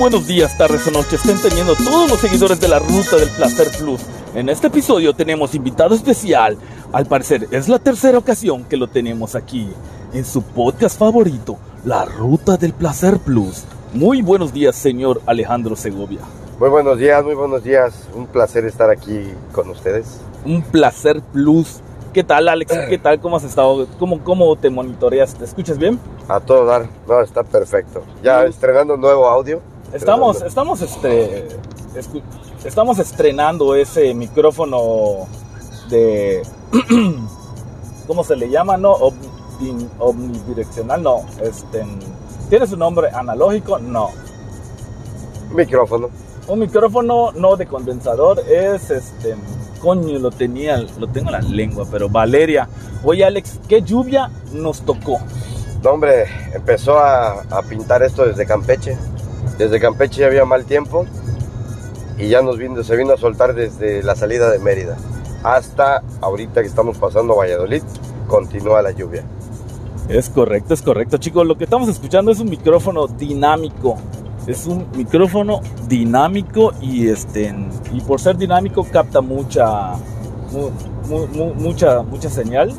Buenos días, tardes o noches, estén teniendo todos los seguidores de la Ruta del Placer Plus. En este episodio tenemos invitado especial. Al parecer es la tercera ocasión que lo tenemos aquí, en su podcast favorito, La Ruta del Placer Plus. Muy buenos días, señor Alejandro Segovia. Muy buenos días, muy buenos días. Un placer estar aquí con ustedes. Un Placer Plus. ¿Qué tal, Alex? ¿Qué tal? ¿Cómo has estado? ¿Cómo, cómo te monitoreas? ¿Te escuchas bien? A todo dar. No, está perfecto. Ya estrenando nuevo audio. Estamos, estamos, este, escu- estamos estrenando ese micrófono de, ¿cómo se le llama? No, Omni- omnidireccional, no. Este, ¿tiene su nombre analógico? No. Micrófono. Un micrófono no de condensador es, este, coño, lo tenía, lo tengo en la lengua, pero Valeria. Oye, Alex, ¿qué lluvia nos tocó? No, hombre, empezó a, a pintar esto desde Campeche. Desde Campeche ya había mal tiempo y ya nos vino, se vino a soltar desde la salida de Mérida hasta ahorita que estamos pasando Valladolid. Continúa la lluvia. Es correcto, es correcto, chicos. Lo que estamos escuchando es un micrófono dinámico. Es un micrófono dinámico y este y por ser dinámico capta mucha mu- mu- mu- mucha mucha señal.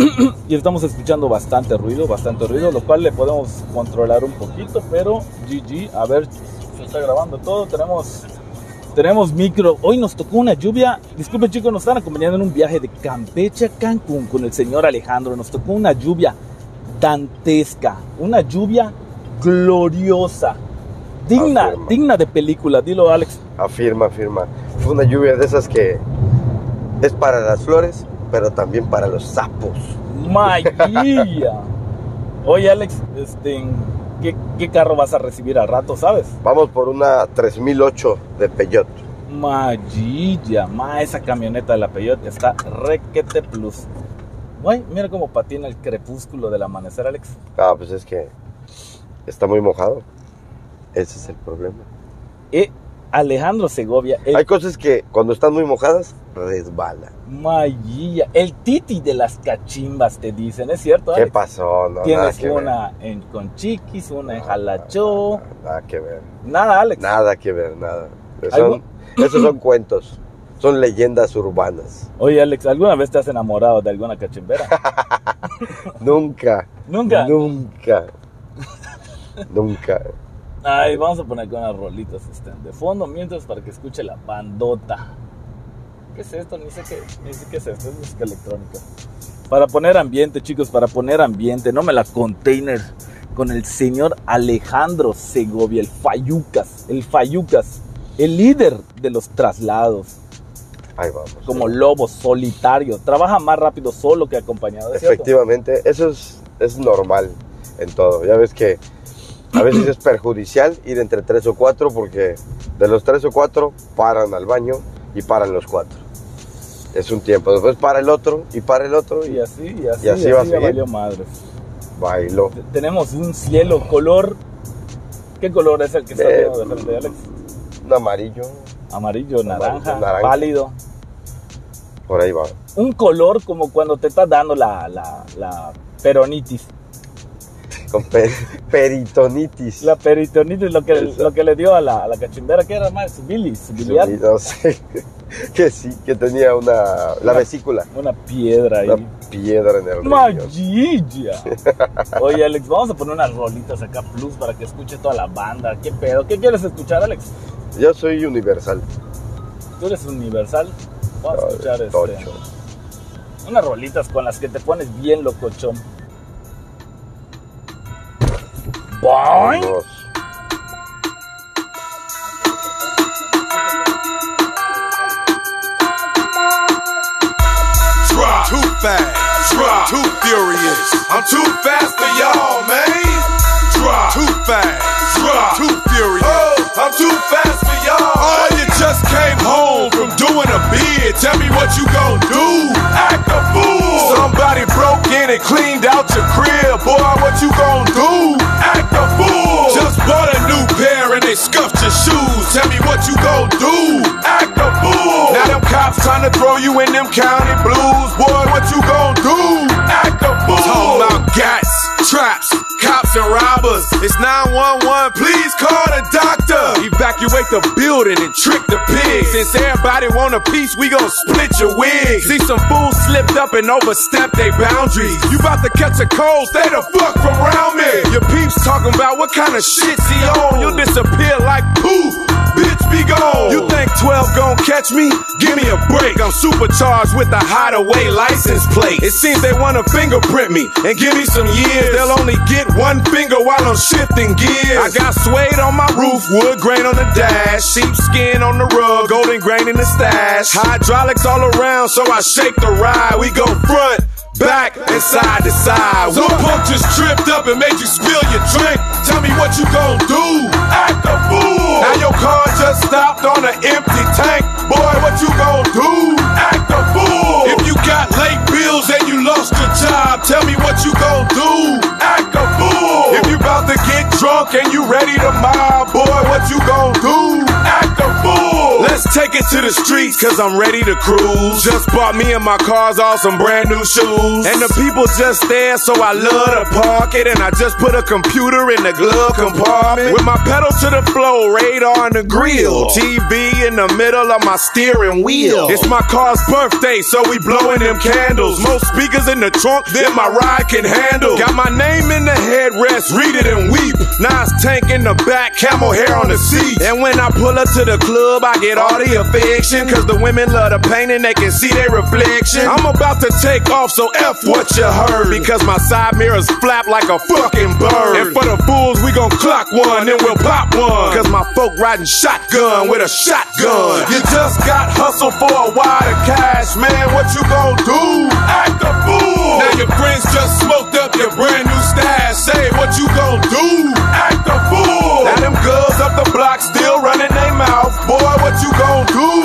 y estamos escuchando bastante ruido, bastante ruido, lo cual le podemos controlar un poquito, pero GG, a ver, se está grabando todo, tenemos tenemos micro. Hoy nos tocó una lluvia. Disculpen chicos, nos están acompañando en un viaje de Campeche a Cancún con el señor Alejandro. Nos tocó una lluvia dantesca, una lluvia gloriosa, digna, Afirma. digna de película. Dilo Alex. Afirma, afirma. Fue una lluvia de esas que es para las flores, pero también para los sapos. Magia. Oye Alex, este, ¿qué, qué carro vas a recibir al rato, sabes? Vamos por una 3008 de Peugeot. Magilla, ma, esa camioneta de la Peyote está requete plus. Mira cómo patina el crepúsculo del amanecer, Alex. Ah, pues es que está muy mojado. Ese es el problema. Eh, Alejandro Segovia, el Hay cosas que cuando están muy mojadas resbalan. Magilla, el titi de las cachimbas, te dicen, ¿es cierto? ¿Qué Alex? pasó? No, Tienes ver. una en Conchiquis, una en Jalachó. Nada que ver. Nada, Alex. Nada que ver, nada. Esos son cuentos. Son leyendas urbanas. Oye, Alex, ¿alguna vez te has enamorado de alguna cachimbera? Nunca. Nunca. Nunca. Nunca. Ay, vamos a poner con unas rolitas este, de fondo mientras para que escuche la bandota. ¿Qué es esto? Ni sé qué, ni sé qué es esto, es música electrónica. Para poner ambiente, chicos, para poner ambiente, no me la container con el señor Alejandro Segovia, el Fayucas, el Fayucas, el líder de los traslados, Ahí vamos. como lobo solitario, trabaja más rápido solo que acompañado. Efectivamente, eso es, es normal en todo. Ya ves que a veces es perjudicial ir entre tres o cuatro porque de los tres o cuatro paran al baño y paran los cuatro. Es un tiempo. Después para el otro y para el otro Y así, y así, Y así y va a valió madres. bailó. Tenemos un cielo color. ¿Qué color es el que está Eh, de frente, Alex? Un amarillo, Amarillo, naranja, naranja. pálido. por ahí va. Un color como cuando te estás dando la, la, la peronitis. Con pe- peritonitis. La peritonitis, lo que, Eso. lo que le dio a la, a la cachimbera, que era más? Bilis, biliar. No sé. Que sí, que tenía una. La vesícula. Una piedra ahí. Una piedra en el. Magilla. Oye, Alex, vamos a poner unas rolitas acá plus para que escuche toda la banda. ¿Qué pedo? ¿Qué quieres escuchar, Alex? Yo soy universal. Tú eres universal. Vamos a escuchar este, unas rolitas con las que te pones bien locochón. Boing. Vamos. Drop. Too fast. Drop. Too furious. I'm too fast for y'all, man. Drop. Too fast. Drop. Too furious. Oh, I'm too fast for y'all. Oh, you just came home from doing a bid. Tell me what you gon' do. Act a fool. Somebody broke in and cleaned trying to throw you in them county blues. Boy, what you gon' do? Act a fool. Talking about gats, traps, cops and robbers. It's 911, please call the doctor. Evacuate the building and trick the pigs. Since everybody want a piece, we gon' split your wig. See some fools slipped up and overstepped their boundaries. You about to catch a cold, stay the fuck from around me. Your peeps talking about what kind of shit's he on. You'll disappear like poof. You think 12 gon' catch me? Give me a break. I'm supercharged with a hideaway license plate. It seems they wanna fingerprint me and give me some years. They'll only get one finger while I'm shifting gears. I got suede on my roof, wood grain on the dash, sheepskin on the rug, golden grain in the stash. Hydraulics all around, so I shake the ride. We go front. Back and side to side. Some punk just tripped up and made you spill your drink. Tell me what you gon' do. Act a fool. Now your car just stopped on an empty tank. Boy, what you gon' do? Act a fool. If you got late bills and you lost your job, tell me what you gon' do. Act a fool. If you about to get drunk and you ready to mob, boy, what you gon' do? Act a fool. Let's take it to the streets, cause I'm ready to cruise. Just bought me and my cars all some brand new shoes. And the people just there, so I love to park it. And I just put a computer in the glove compartment. With my pedal to the floor, radar on the grill. TV in the middle of my steering wheel. It's my car's birthday, so we blowing them candles. Most speakers in the trunk than my ride can handle. Got my name in the headrest, read it and weep. Nas tank in the back, camel hair on the seat. And when I pull up to the club, I get all the affection. Cause the women love the pain and they can see their reflection. I'm about to take off, so F what you heard. Because my side mirrors flap like a fucking bird. And for the fools, we gon' clock one, then we'll pop one. Cause my folk riding shotgun with a shotgun. You just got hustle for a wad of cash, man. What you gon' do? Act a fool. Now your friends just smoked up your brand new stash. Say what you gon' do? Act a fool. Now them girls up the block still running their mouth. Boy, what you gon' do?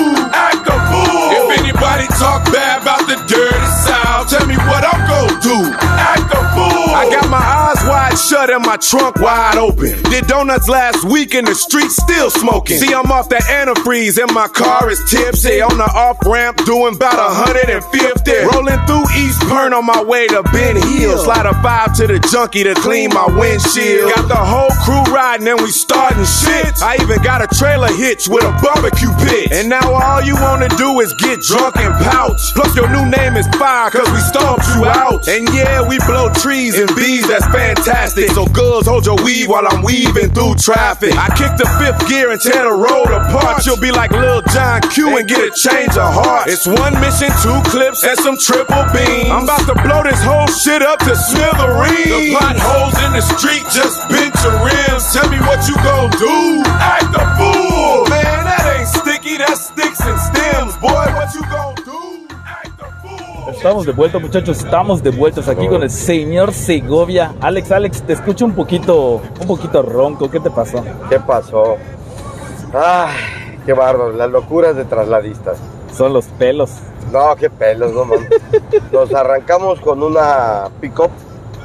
Shut and my trunk wide open. Did donuts last week in the street still smoking. See, I'm off the antifreeze and my car is tipsy. On the off ramp doing about 150. Rolling through East Burn on my way to Ben Hill. Slide a five to the junkie to clean my windshield. Got the whole crew riding and we starting shit. I even got a trailer hitch with a barbecue pit. And now all you wanna do is get drunk and pouch. Plus your new name is Fire cause we stomped you out. And yeah, we blow trees and bees, that's fantastic. So girls, hold your weave while I'm weaving through traffic. I kick the fifth gear and tear the road apart. You'll be like Lil John Q and get a change of heart. It's one mission, two clips, and some triple beams. I'm about to blow this whole shit up to smithereens. The potholes in the street just bent your rims. Tell me what you gon' do. Act a fool. Man, that ain't sticky, that's sticks and stems. Boy, what you gon' Estamos de vuelta, muchachos. Estamos de vueltas aquí con el señor Segovia. Alex, Alex, te escucho un poquito, un poquito ronco. ¿Qué te pasó? ¿Qué pasó? Ay, qué bárbaro, las locuras de trasladistas. Son los pelos. No, qué pelos, no mames. Nos arrancamos con una pick-up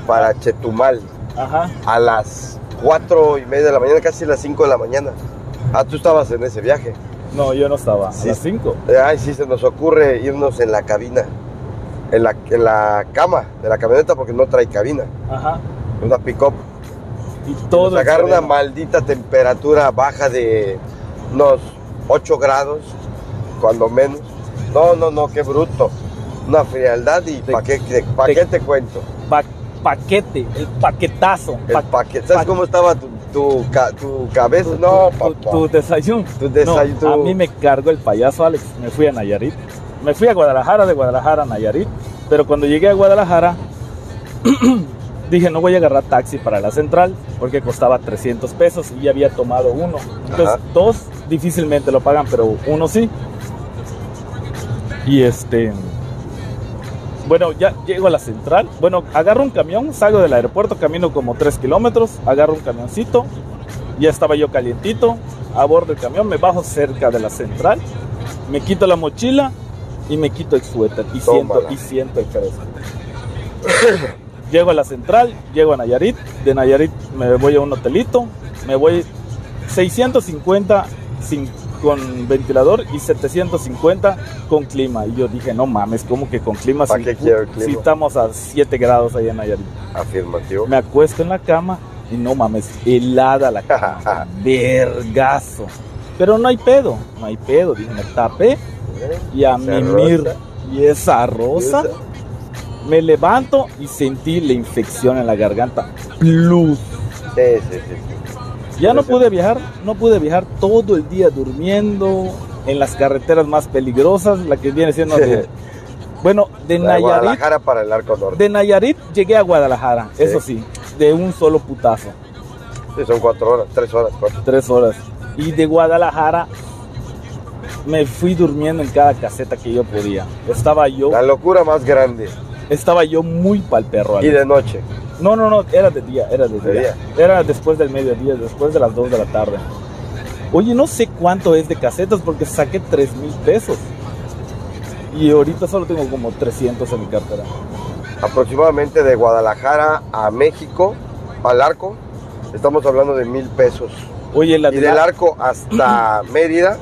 para Chetumal Ajá. a las cuatro y media de la mañana, casi las 5 de la mañana. Ah, tú estabas en ese viaje. No, yo no estaba. Sí. A las 5. Eh, Ay, sí, se nos ocurre irnos en la cabina, en la, en la cama de la camioneta porque no trae cabina. Ajá. Una pick-up. Y todo. Nos agarra una maldita temperatura baja de unos 8 grados, cuando menos. No, no, no, qué bruto. Una frialdad y ¿para qué, te- pa' te- qué te cuento? Pa- paquete, el paquetazo. El Pa- paquete. ¿Sabes pa- cómo estaba tu, tu, ca- tu cabeza? No, tu, papá. tu desayuno. Tu desayuno. No, a mí me cargó el payaso Alex. Me fui a Nayarit. Me fui a Guadalajara, de Guadalajara a Nayarit. Pero cuando llegué a Guadalajara, dije, no voy a agarrar taxi para la central porque costaba 300 pesos y ya había tomado uno. Entonces, Ajá. dos difícilmente lo pagan, pero uno sí. Y este. Bueno, ya llego a la central. Bueno, agarro un camión, salgo del aeropuerto, camino como 3 kilómetros, agarro un camioncito. Ya estaba yo calientito, abordo el camión, me bajo cerca de la central, me quito la mochila y me quito el suéter y siento, y siento el fresco. llego a la central, llego a Nayarit, de Nayarit me voy a un hotelito, me voy 650 sin, con ventilador y 750 con clima. Y yo dije, no mames, ¿cómo que con clima? ¿Para si, qué quiero el clima? si estamos a 7 grados allá en Nayarit. Afirmativo. Me acuesto en la cama y no mames, helada la cama. vergazo. Pero no hay pedo, no hay pedo. Dije, me tapé y a mimir. Y esa rosa, me levanto y sentí la infección en la garganta. Plus. Sí, sí, sí. Ya no pude viajar, no pude viajar todo el día durmiendo en las carreteras más peligrosas, la que viene siendo de, bueno, de La Nayarit, Guadalajara para el arco norte. de Nayarit llegué a Guadalajara, eso sí, de un solo putazo, Sí, son cuatro horas, tres horas, cuatro. tres horas. Y de Guadalajara me fui durmiendo en cada caseta que yo podía. Estaba yo, La locura más grande. estaba yo muy pa'l perro. Y de noche. No, no, no, era de día, era de, De día. Era después del mediodía, después de las 2 de la tarde. Oye, no sé cuánto es de casetas porque saqué 3 mil pesos. Y ahorita solo tengo como 300 en mi cartera. Aproximadamente de Guadalajara a México, al arco, estamos hablando de mil pesos. Oye, la Y de del arco hasta Mérida,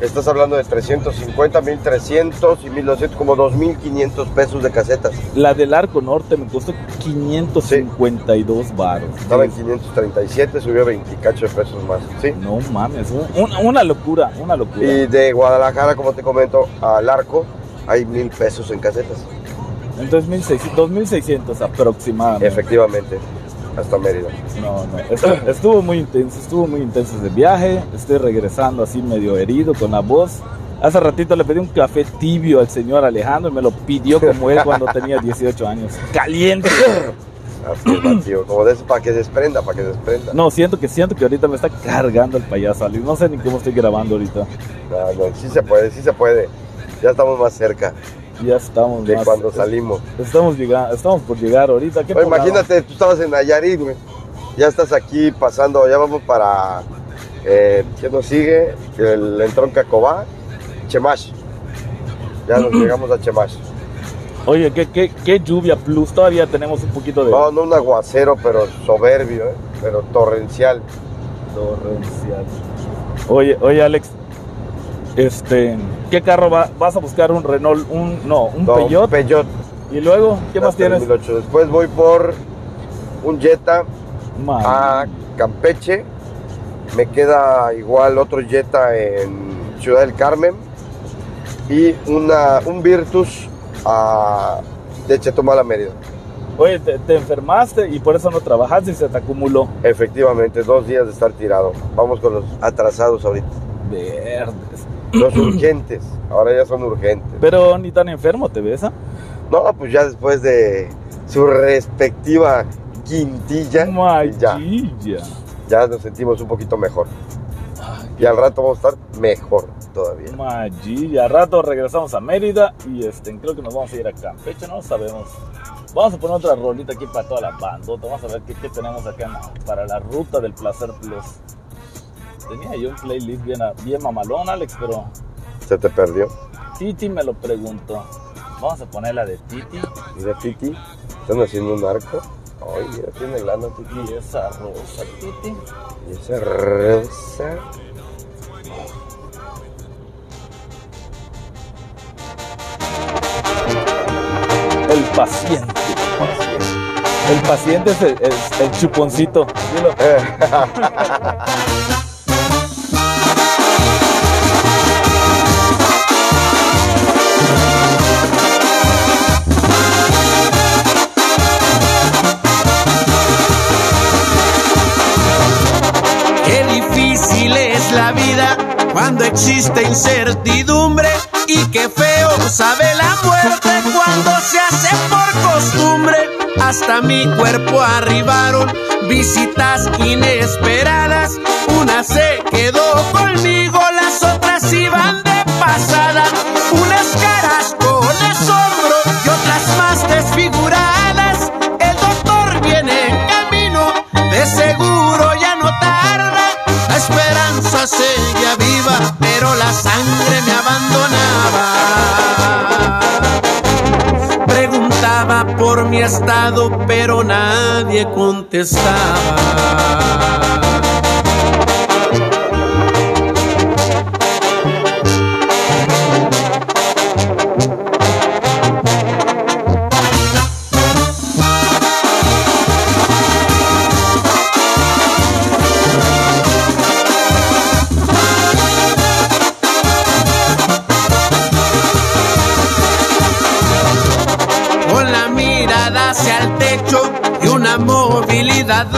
estás hablando de 350, 1300 y 1200, como 2500 pesos de casetas. la del Arco Norte me costó 552 baros. Estaba en 537, subió 20 cacho de pesos más. ¿sí? No mames, un- una, una locura, una locura. Y de Guadalajara, como te comento, al arco, hay mil pesos en casetas. Entonces 1600, 2600 aproximadamente. Efectivamente, hasta Mérida. No, no, estu- estuvo muy intenso, estuvo muy intenso ese viaje. Estoy regresando así medio herido con la voz. Hace ratito le pedí un café tibio al señor Alejandro y me lo pidió como él cuando tenía 18 años. Caliente. Afirmativo, como de eso, para que desprenda, para que desprenda. No, siento que siento que ahorita me está cargando el payaso. Alex. No sé ni cómo estoy grabando ahorita. No, no, sí se puede, sí se puede. Ya estamos más cerca Ya estamos más- cuando salimos. Estamos llegando, estamos por llegar ahorita. Imagínate, tú estabas en Nayarit, güey. Ya estás aquí pasando, ya vamos para. Eh, ¿Qué nos sigue? El entrón Cacobá, Chemash. Ya nos llegamos a Chemash. Oye, ¿qué, qué, qué lluvia plus. Todavía tenemos un poquito de No, no un aguacero, pero soberbio, ¿eh? pero torrencial. torrencial. Oye, oye, Alex. Este, ¿qué carro va- vas a buscar? Un Renault, un no, un No, Peugeot. Peugeot. Y luego, ¿qué más hasta el tienes? 1008. Después voy por un Jetta Man. a Campeche. Me queda igual otro Jetta en Ciudad del Carmen. Y una, un Virtus a, de Chetumal a Mérida. Oye, te, te enfermaste y por eso no trabajaste y se te acumuló. Efectivamente, dos días de estar tirado. Vamos con los atrasados ahorita. Verdes. Los urgentes. Ahora ya son urgentes. Pero ni tan enfermo te ves, ¿ah? No, pues ya después de su respectiva quintilla, ya, ya nos sentimos un poquito mejor. Y al rato vamos a estar mejor todavía. Machilla. A rato regresamos a Mérida y este, creo que nos vamos a ir a Campeche, no sabemos. Vamos a poner otra rolita aquí para toda la bandota. Vamos a ver qué, qué tenemos acá para la ruta del placer plus. Tenía yo un playlist bien, bien mamalón, Alex, pero Se te perdió. Titi me lo preguntó. Vamos a poner la de Titi Mira, Titi, están haciendo un arco. Ay, mira, tiene lana, Titi. y esa rosa, Titi. Y esa rosa. El paciente. El paciente es el, es el chuponcito. Dilo. cuando existe incertidumbre y qué feo sabe la muerte cuando se hace por costumbre. Hasta mi cuerpo arribaron visitas inesperadas. Una se quedó conmigo, las otras iban de pasada. Unas caras con asombro y otras más desfiguradas. El doctor viene en camino, de seguro seguía viva, pero la sangre me abandonaba. Preguntaba por mi estado, pero nadie contestaba.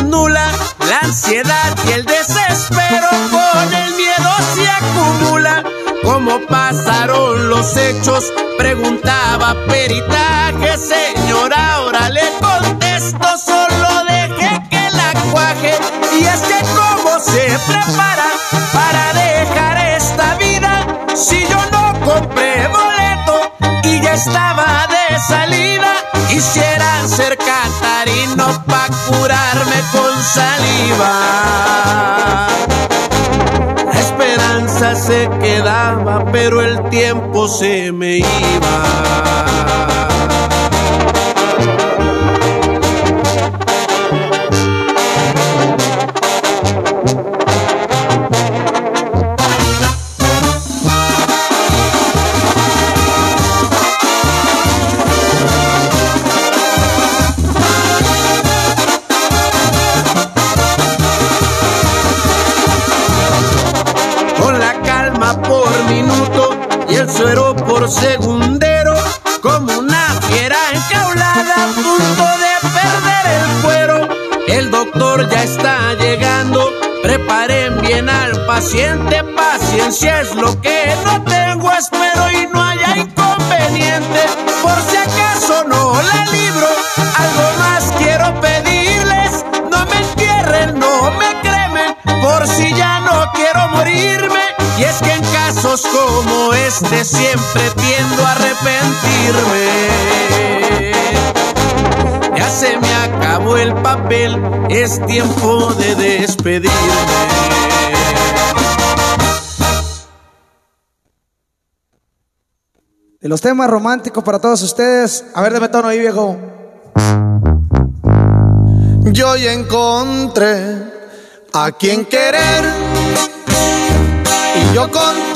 Nula. La ansiedad y el desespero con el miedo se acumula. ¿Cómo pasaron los hechos? Preguntaba peritaje, señora, ahora le contesto, solo deje que la cuaje. Y es que cómo se prepara para dejar esta vida si yo no compré boleto y ya estaba de salida. Quisiera ser catarino pa' curarme con saliva. La esperanza se quedaba, pero el tiempo se me iba. Como este siempre tiendo a arrepentirme. Ya se me acabó el papel, es tiempo de despedirme. De los temas románticos para todos ustedes. A ver, deme tono ahí, viejo. Yo ya encontré a quien querer y yo contigo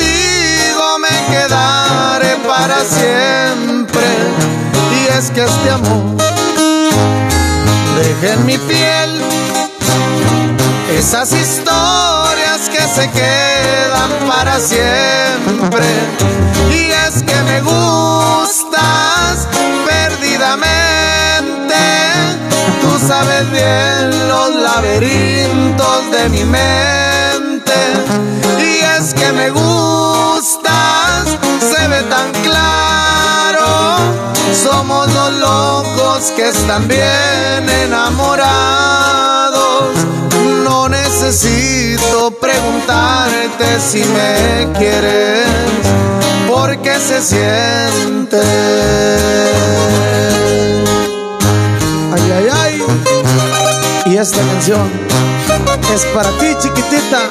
me quedaré para siempre. Y es que este amor deja en mi piel esas historias que se quedan para siempre. Y es que me gustas perdidamente. Tú sabes bien los laberintos de mi mente. Y es que me gustas, que están bien enamorados. No necesito preguntarte si me quieres, porque se siente. Ay, ay, ay. Y esta canción es para ti, chiquitita.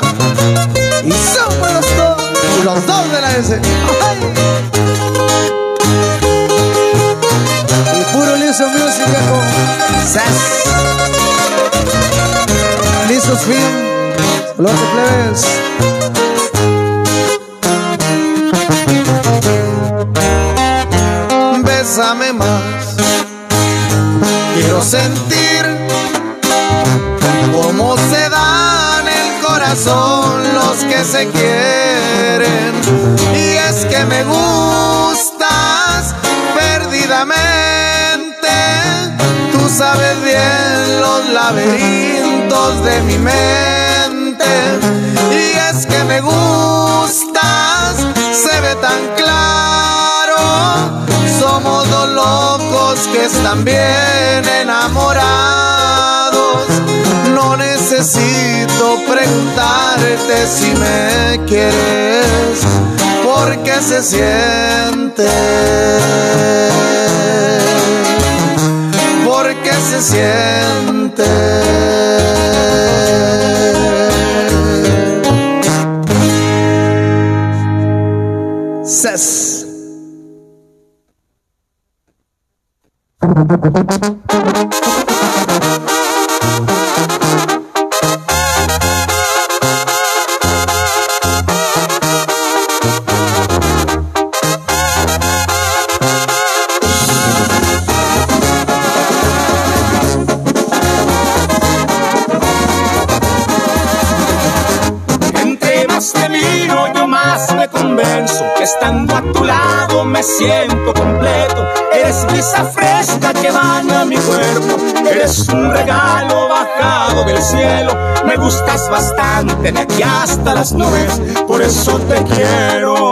Y somos los dos, los dos de la S. Ay. Viejo. Sas. Lisos fin. Los de plebes. Bésame más. Quiero sentir cómo se dan el corazón los que se quieren. Y es que me gustas Sabes bien los laberintos de mi mente. Y es que me gustas, se ve tan claro. Somos dos locos que están bien enamorados. No necesito preguntarte si me quieres, porque se siente. Se siente. Sas. Eres un regalo bajado del cielo. Me gustas bastante de aquí hasta las nubes. Por eso te quiero.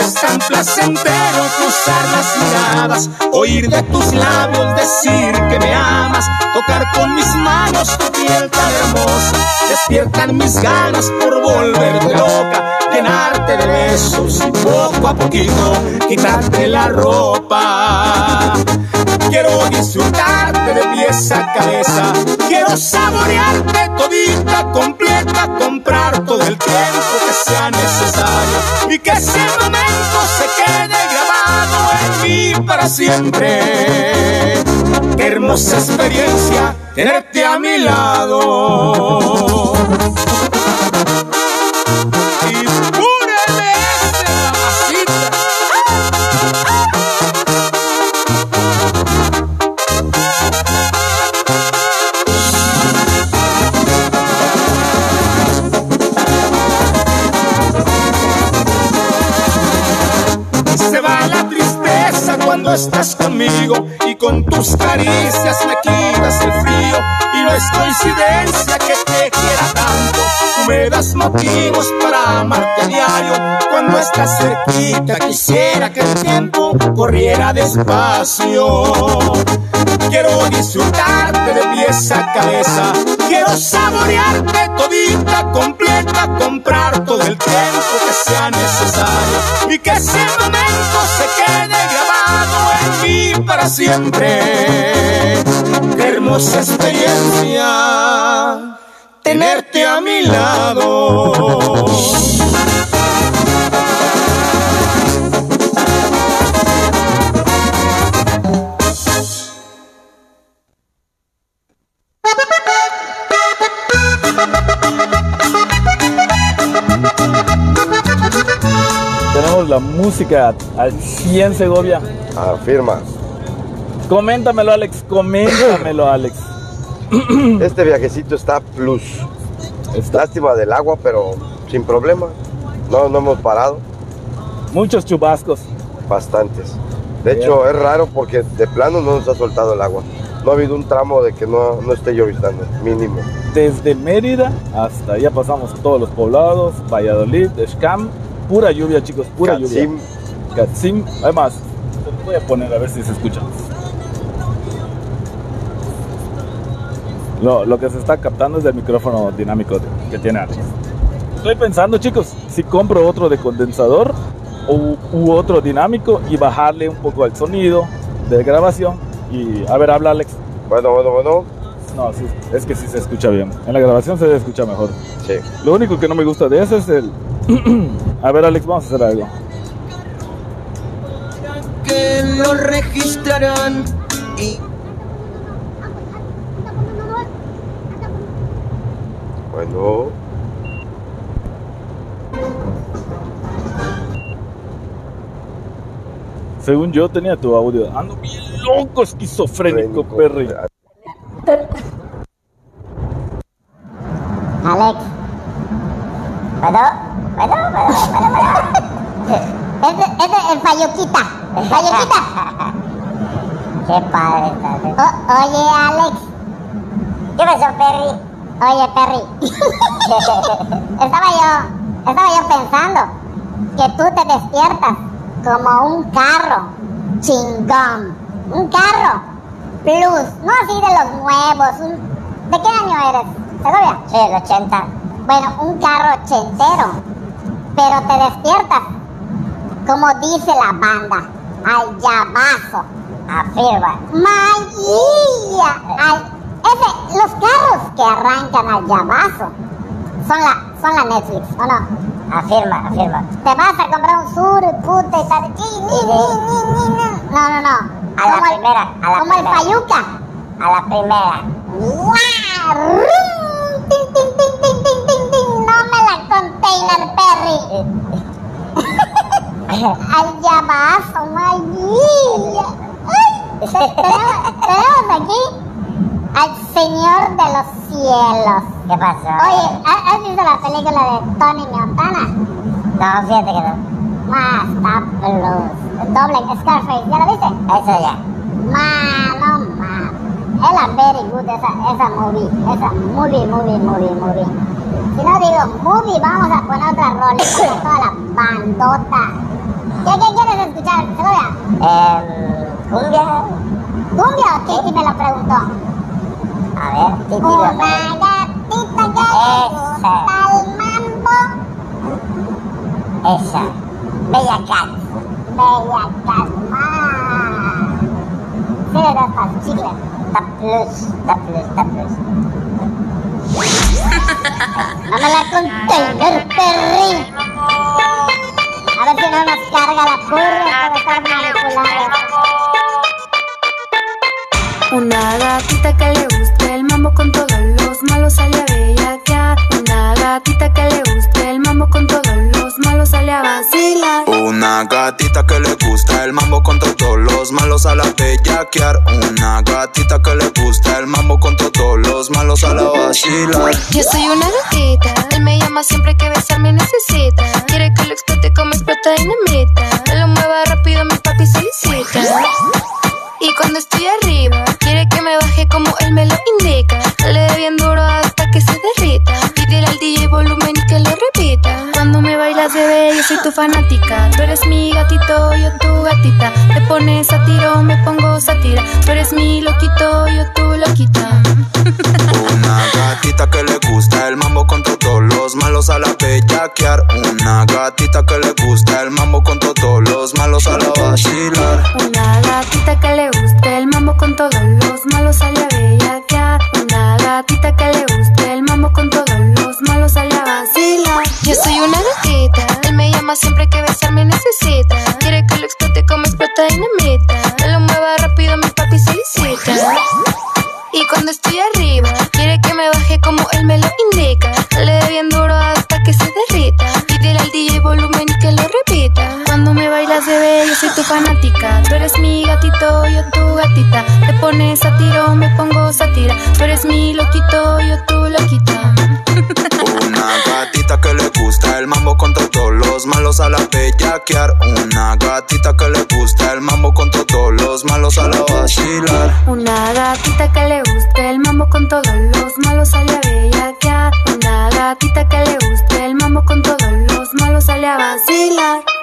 Es tan placentero cruzar las miradas, oír de tus labios decir que me amas, tocar con mis manos tu piel tan hermosa, despiertan mis ganas por volverte loca, llenarte de besos y poco a poquito quitarte la ropa. Quiero disfrutarte de pies a cabeza, quiero saborearte todita, completa, comprar todo el tiempo que sea necesario y que ese momento se quede grabado en mí para siempre. Hermosa experiencia tenerte a mi lado. Estás conmigo y con tus caricias me quitas el frío y no es coincidencia que te quiera tanto. Me das motivos para amarte a diario. Cuando estás cerquita quisiera que el tiempo corriera despacio. Quiero disfrutarte de pies a cabeza. Quiero saborearte todita, completa, comprar todo el tiempo que sea necesario y que ese momento se quede grabado en mí para siempre. Qué hermosa experiencia tenerte a mi lado. La música al 100 Segovia. Afirma. Coméntamelo, Alex. Coméntamelo, Alex. Este viajecito está plus. Está Lástima del agua, pero sin problema. No, no hemos parado. muchos chubascos. Bastantes. De hecho, es raro porque de plano no nos ha soltado el agua. No ha habido un tramo de que no, no esté lloviznando, mínimo. Desde Mérida hasta allá pasamos todos los poblados, Valladolid, Escam, pura lluvia, chicos, pura Catzim, lluvia. Catzim, además, voy a poner a ver si se escucha. Lo, lo que se está captando es del micrófono dinámico que tiene Alex. Estoy pensando, chicos, si compro otro de condensador u, u otro dinámico y bajarle un poco al sonido de grabación. Y a ver, habla Alex. Bueno, bueno, bueno. No, sí, es que sí se escucha bien. En la grabación se escucha mejor. Sí. Lo único que no me gusta de eso es el... a ver, Alex, vamos a hacer algo. Que lo registrarán y Bueno. Según yo tenía tu audio. Ando bien loco, esquizofrénico, Frénico. Perry. Alex. El Fayuquita. Qué padre estás. Oye, Alex. ¿Qué pasó, Perry? Oye, Perry. estaba yo, estaba yo pensando que tú te despiertas como un carro chingón. Un carro plus, no así de los nuevos. un- ¿De qué año eres? ¿Segovia? Sí, el 80. Bueno, un carro ochentero. Pero te despiertas, como dice la banda, al llavazo. Afirma. Ese, los carros que arrancan al llavazo son la, son la Netflix, ¿o no? Afirma, afirma. Te vas a comprar un sur, puta y tal. Ni, ni, ni, ni, ni. No, no, no. A la primera, a la Como el Fayuca. A la primera. ¡Guau! ¡Rum! ¡Tin, tin, tin, tin, tin, tin, tin! No me la container, Perry. Al llavazo, magia. ¡Ay! Te- Tenemos, aquí al Señor de los Cielos. ¿Qué pasó? Oye, ¿ha- ¿has visto la película de Tony Montana? No, fíjate que no. Más, Blues. Doble, Scarface, ¿ya lo viste? Eso ya. Ma, no, ma. Es la very good esa, esa movie. Esa movie, movie, movie, movie. Si no digo movie, vamos a poner otra rola. con Toda la bandota. ¿Qué, qué quieres escuchar, Segovia? Eh, cumbia. ¿Cumbia o me lo preguntó? A ver, Titi lo Una gatita que le gusta el mambo. Esa. Bella Cat. Bella calma. Sí, le su chicle. Da plus, da plus, da plus. No me la container, perri. A ver si no nos carga la curva por estar manipulando. Una gatita que le guste el mambo con todos los malos sale Una gatita que le gusta el mambo con todos los malos a la bellaquear. Una gatita que le gusta el mambo con todos los malos a la vacilar. Yo soy una gatita, él me llama siempre que besarme necesita. Quiere que lo explote como explota dinamita. Lo mueva rápido, mi papi solicita. Y cuando estoy arriba, quiere que me baje como él me lo indica. Le dé bebé, yo soy tu fanática. Tú eres mi gatito, yo tu gatita. Te pones a tiro, me pongo satira. Tú eres mi loquito, yo tu loquita. Una gatita que le gusta el mambo con todos los malos a la bellaquear. Una gatita que le gusta el mambo con todos los malos a la vacilar. Una gatita que le guste el mambo con todos los malos a bellaquear. Una gatita que le guste el mambo con todos los malos a vacilar. Yo soy una gatita, me siempre que besarme necesita. Quiere que lo explote como explota dinamita. Él lo mueva rápido, mi papi solicita. Y cuando estoy arriba, quiere que me baje como él me lo indica. Le dé bien duro hasta que se derrita. Pídele al DJ volumen y que lo repita. Cuando me bailas, bebé, yo soy tu fanática. Tú eres mi gatito, yo tu gatita. Te pones a tiro, me pongo satira. Tú eres mi loquito, yo tu loquita. Una gatita que le gusta el mambo con malos a la bellaquear. Una gatita que le gusta el mambo con todos los malos a la vacilar. Una gatita que le guste el mambo con todos los malos sale a bellaquear. Una gatita que le guste el mambo con todos los malos sale a vacilar.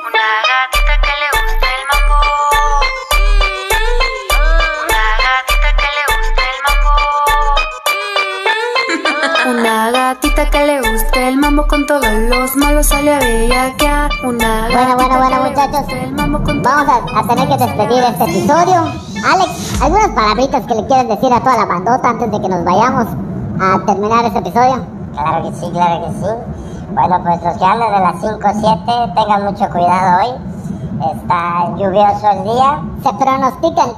Gatita que le guste el mambo con todos los malos sale a bellaquear. Una Bueno, bueno, bueno, muchachos. guste el mambo con Vamos a, a tener que despedir este episodio. Alex, ¿algunas palabritas que le quieres decir a toda la bandota antes de que nos vayamos a terminar este episodio? Claro que sí, claro que sí. Bueno, pues los que andan de las 5 o 7, tengan mucho cuidado hoy. Está lluvioso el día. Se pronostican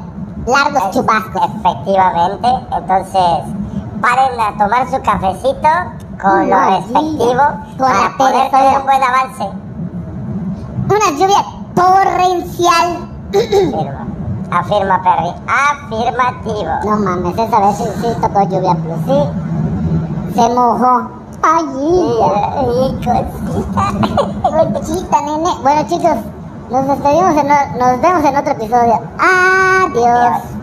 largos chubascos. Efectivamente. Entonces, paren a tomar su cafecito con lo respectivo con la para poder tener un buen avance. Una lluvia torrencial. Afirma. Afirma, Perry. Afirmativo. No mames, esa vez sí, tocó lluvia plus. Sí, se mojó. Ay, Y cosita. Nene. Bueno, chicos, nos despedimos, en nos vemos en otro episodio. Adiós.